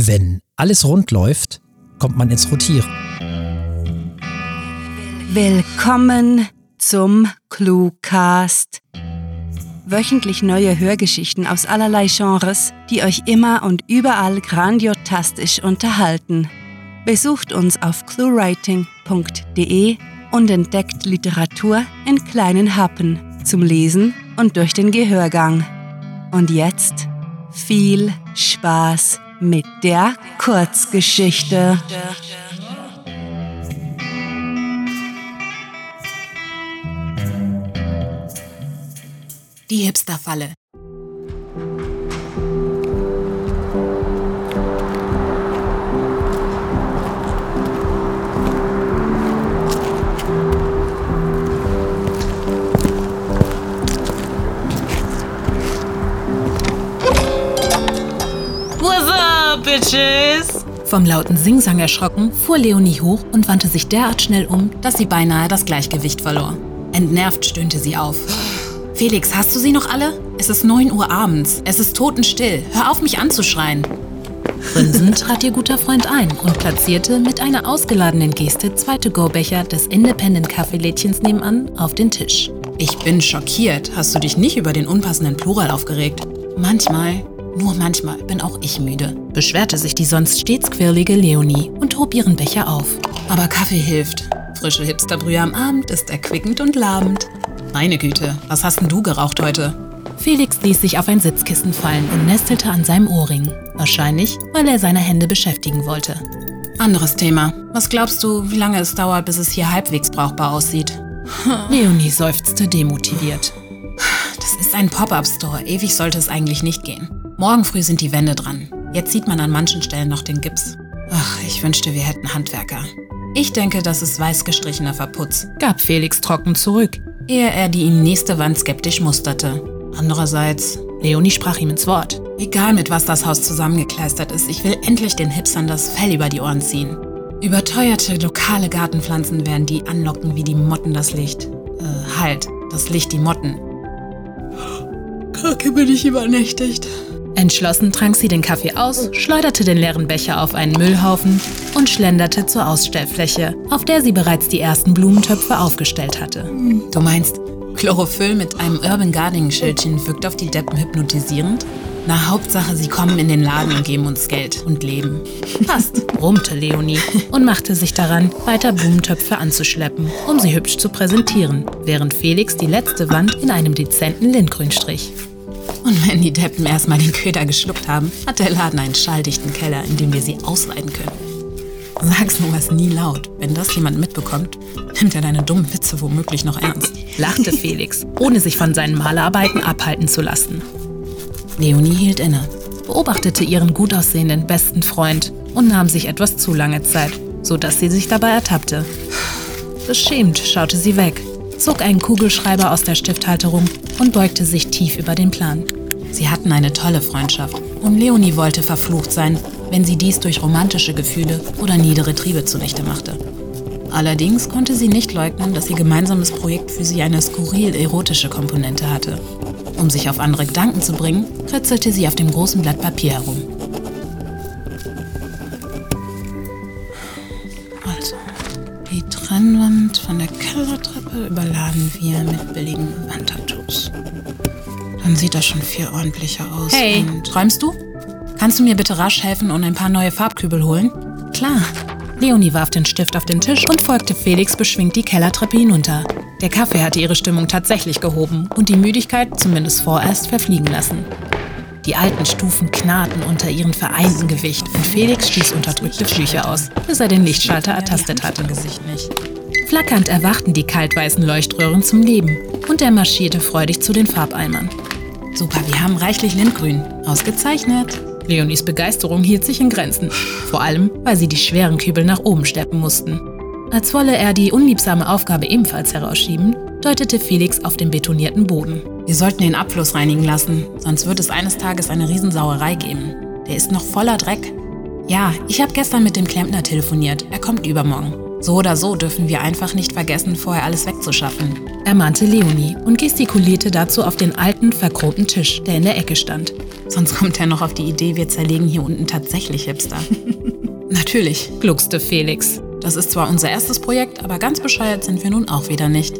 Wenn alles rund läuft, kommt man ins Rotieren. Willkommen zum Cluecast. Wöchentlich neue Hörgeschichten aus allerlei Genres, die euch immer und überall grandiotastisch unterhalten. Besucht uns auf cluewriting.de und entdeckt Literatur in kleinen Happen zum Lesen und durch den Gehörgang. Und jetzt viel Spaß mit der Kurzgeschichte. Die Hipsterfalle. Up, bitches? Vom lauten Singsang erschrocken fuhr Leonie hoch und wandte sich derart schnell um, dass sie beinahe das Gleichgewicht verlor. Entnervt stöhnte sie auf. Felix, hast du sie noch alle? Es ist 9 Uhr abends. Es ist totenstill. Hör auf, mich anzuschreien. Grinsend trat ihr guter Freund ein und platzierte mit einer ausgeladenen Geste zwei To-Go-Becher des Independent Kaffeelädchens nebenan auf den Tisch. Ich bin schockiert. Hast du dich nicht über den unpassenden Plural aufgeregt? Manchmal, nur manchmal bin auch ich müde, beschwerte sich die sonst stets quirlige Leonie und hob ihren Becher auf. Aber Kaffee hilft. Frische Hipsterbrühe am Abend ist erquickend und labend. Meine Güte, was hast denn du geraucht heute? Felix ließ sich auf ein Sitzkissen fallen und nestelte an seinem Ohrring. Wahrscheinlich, weil er seine Hände beschäftigen wollte. Anderes Thema. Was glaubst du, wie lange es dauert, bis es hier halbwegs brauchbar aussieht? Leonie seufzte demotiviert. Das ist ein Pop-up-Store. Ewig sollte es eigentlich nicht gehen. Morgen früh sind die Wände dran. Jetzt sieht man an manchen Stellen noch den Gips. Ach, ich wünschte, wir hätten Handwerker. Ich denke, das ist weiß gestrichener Verputz, gab Felix trocken zurück, ehe er die ihm nächste Wand skeptisch musterte. Andererseits, Leonie sprach ihm ins Wort. Egal mit was das Haus zusammengekleistert ist, ich will endlich den Hipstern das Fell über die Ohren ziehen. Überteuerte lokale Gartenpflanzen werden die anlocken wie die Motten das Licht. Äh, halt, das Licht die Motten. Kacke bin ich übernächtigt. Entschlossen trank sie den Kaffee aus, schleuderte den leeren Becher auf einen Müllhaufen und schlenderte zur Ausstellfläche, auf der sie bereits die ersten Blumentöpfe aufgestellt hatte. Du meinst, Chlorophyll mit einem Urban Gardening-Schildchen wirkt auf die Deppen hypnotisierend? Na, Hauptsache, sie kommen in den Laden und geben uns Geld und Leben. Passt, brummte Leonie und machte sich daran, weiter Blumentöpfe anzuschleppen, um sie hübsch zu präsentieren, während Felix die letzte Wand in einem dezenten Lindgrün strich. Und wenn die Deppen erstmal den Köder geschluckt haben, hat der Laden einen schalldichten Keller, in dem wir sie ausleiten können. Sag sowas nie laut. Wenn das jemand mitbekommt, nimmt er deine dummen Witze womöglich noch ernst. Lachte Felix, ohne sich von seinen Malerarbeiten abhalten zu lassen. Leonie hielt inne, beobachtete ihren gut aussehenden besten Freund und nahm sich etwas zu lange Zeit, sodass sie sich dabei ertappte. Beschämt schaute sie weg, zog einen Kugelschreiber aus der Stifthalterung und beugte sich tief über den Plan. Sie hatten eine tolle Freundschaft und Leonie wollte verflucht sein, wenn sie dies durch romantische Gefühle oder niedere Triebe zunichte machte. Allerdings konnte sie nicht leugnen, dass ihr gemeinsames Projekt für sie eine skurril erotische Komponente hatte. Um sich auf andere Gedanken zu bringen, kritzelte sie auf dem großen Blatt Papier herum. Also, die Trennwand von der Kellertreppe überladen wir mit billigen Wandtattoos. Dann sieht das schon viel ordentlicher aus. Hey, und träumst du? Kannst du mir bitte rasch helfen und ein paar neue Farbkübel holen? Klar. Leonie warf den Stift auf den Tisch und folgte Felix beschwingt die Kellertreppe hinunter. Der Kaffee hatte ihre Stimmung tatsächlich gehoben und die Müdigkeit zumindest vorerst verfliegen lassen. Die alten Stufen knarrten unter ihrem vereinten Gewicht und Felix stieß unterdrückte Flüche aus, bis er den Lichtschalter ertastet hatte. Flackernd erwachten die kaltweißen Leuchtröhren zum Leben und er marschierte freudig zu den Farbeimern. Super, wir haben reichlich Lindgrün. Ausgezeichnet. Leonies Begeisterung hielt sich in Grenzen. Vor allem, weil sie die schweren Kübel nach oben schleppen mussten. Als wolle er die unliebsame Aufgabe ebenfalls herausschieben, deutete Felix auf den betonierten Boden. Wir sollten den Abfluss reinigen lassen, sonst wird es eines Tages eine Riesensauerei geben. Der ist noch voller Dreck. Ja, ich habe gestern mit dem Klempner telefoniert. Er kommt übermorgen. So oder so dürfen wir einfach nicht vergessen, vorher alles wegzuschaffen. Ermahnte Leonie und gestikulierte dazu auf den alten, verchromten Tisch, der in der Ecke stand. Sonst kommt er noch auf die Idee, wir zerlegen hier unten tatsächlich Hipster. Natürlich, gluckste Felix. Das ist zwar unser erstes Projekt, aber ganz bescheuert sind wir nun auch wieder nicht.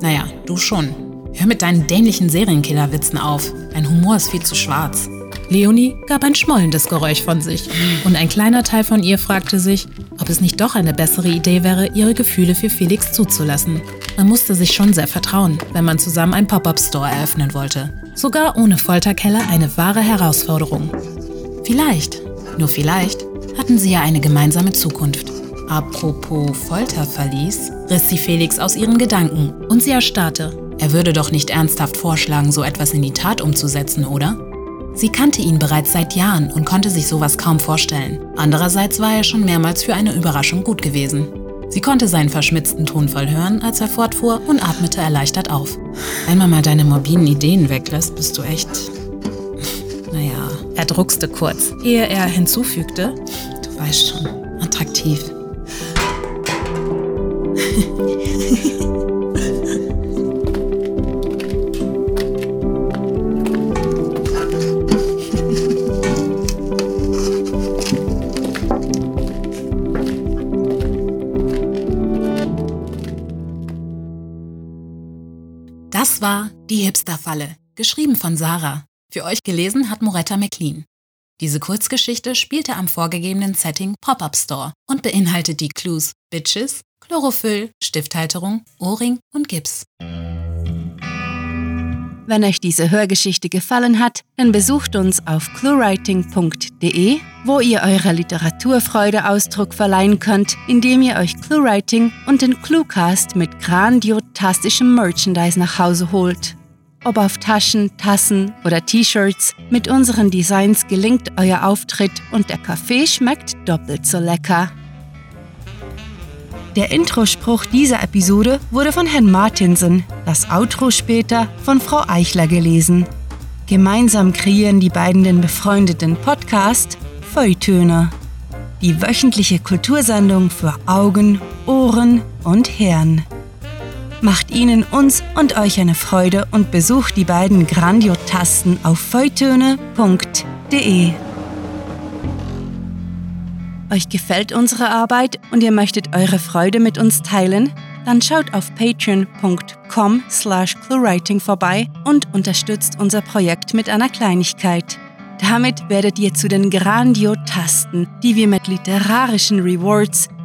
Naja, du schon. Hör mit deinen dämlichen Serienkillerwitzen auf. Dein Humor ist viel zu schwarz. Leonie gab ein schmollendes Geräusch von sich. Und ein kleiner Teil von ihr fragte sich, ob es nicht doch eine bessere Idee wäre, ihre Gefühle für Felix zuzulassen. Man musste sich schon sehr vertrauen, wenn man zusammen einen Pop-up-Store eröffnen wollte. Sogar ohne Folterkeller eine wahre Herausforderung. Vielleicht, nur vielleicht, hatten sie ja eine gemeinsame Zukunft. Apropos Folterverlies, riss sie Felix aus ihren Gedanken und sie erstarrte. Er würde doch nicht ernsthaft vorschlagen, so etwas in die Tat umzusetzen, oder? Sie kannte ihn bereits seit Jahren und konnte sich sowas kaum vorstellen. Andererseits war er schon mehrmals für eine Überraschung gut gewesen. Sie konnte seinen verschmitzten Tonfall hören, als er fortfuhr und atmete erleichtert auf. Wenn man mal deine morbiden Ideen weglässt, bist du echt. Naja, er druckste kurz, ehe er hinzufügte: Du weißt schon, attraktiv. Die Hipsterfalle, geschrieben von Sarah. Für euch gelesen hat Moretta McLean. Diese Kurzgeschichte spielte am vorgegebenen Setting Pop-Up Store und beinhaltet die Clues Bitches, Chlorophyll, Stifthalterung, Ohrring und Gips. Wenn euch diese Hörgeschichte gefallen hat, dann besucht uns auf cluewriting.de, wo ihr eurer Literaturfreude Ausdruck verleihen könnt, indem ihr euch Cluewriting und den Cluecast mit grandiotastischem Merchandise nach Hause holt. Ob auf Taschen, Tassen oder T-Shirts, mit unseren Designs gelingt euer Auftritt und der Kaffee schmeckt doppelt so lecker. Der Introspruch dieser Episode wurde von Herrn Martinsen, das Outro später von Frau Eichler gelesen. Gemeinsam kreieren die beiden den befreundeten Podcast Feuilletöne. Die wöchentliche Kultursendung für Augen, Ohren und Hirn. Macht Ihnen, uns und euch eine Freude und besucht die beiden Grandiotasten auf feuilletöne.de. Euch gefällt unsere Arbeit und ihr möchtet eure Freude mit uns teilen? Dann schaut auf patreon.com slash cluewriting vorbei und unterstützt unser Projekt mit einer Kleinigkeit. Damit werdet ihr zu den Grandiotasten, die wir mit literarischen Rewards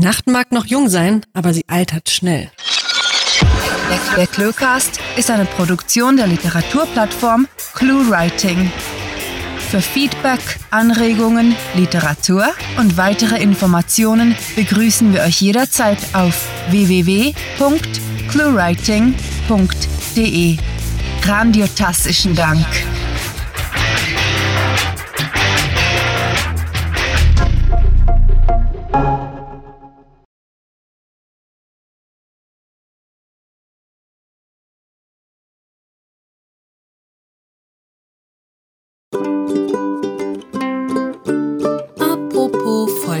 Nacht mag noch jung sein, aber sie altert schnell. Der Cluecast ist eine Produktion der Literaturplattform ClueWriting. Für Feedback, Anregungen, Literatur und weitere Informationen begrüßen wir euch jederzeit auf www.cluewriting.de. Grandiotastischen Dank.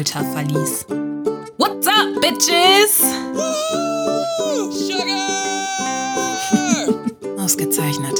Apropos Folterverlies. What's up, Bitches? Ausgezeichnet.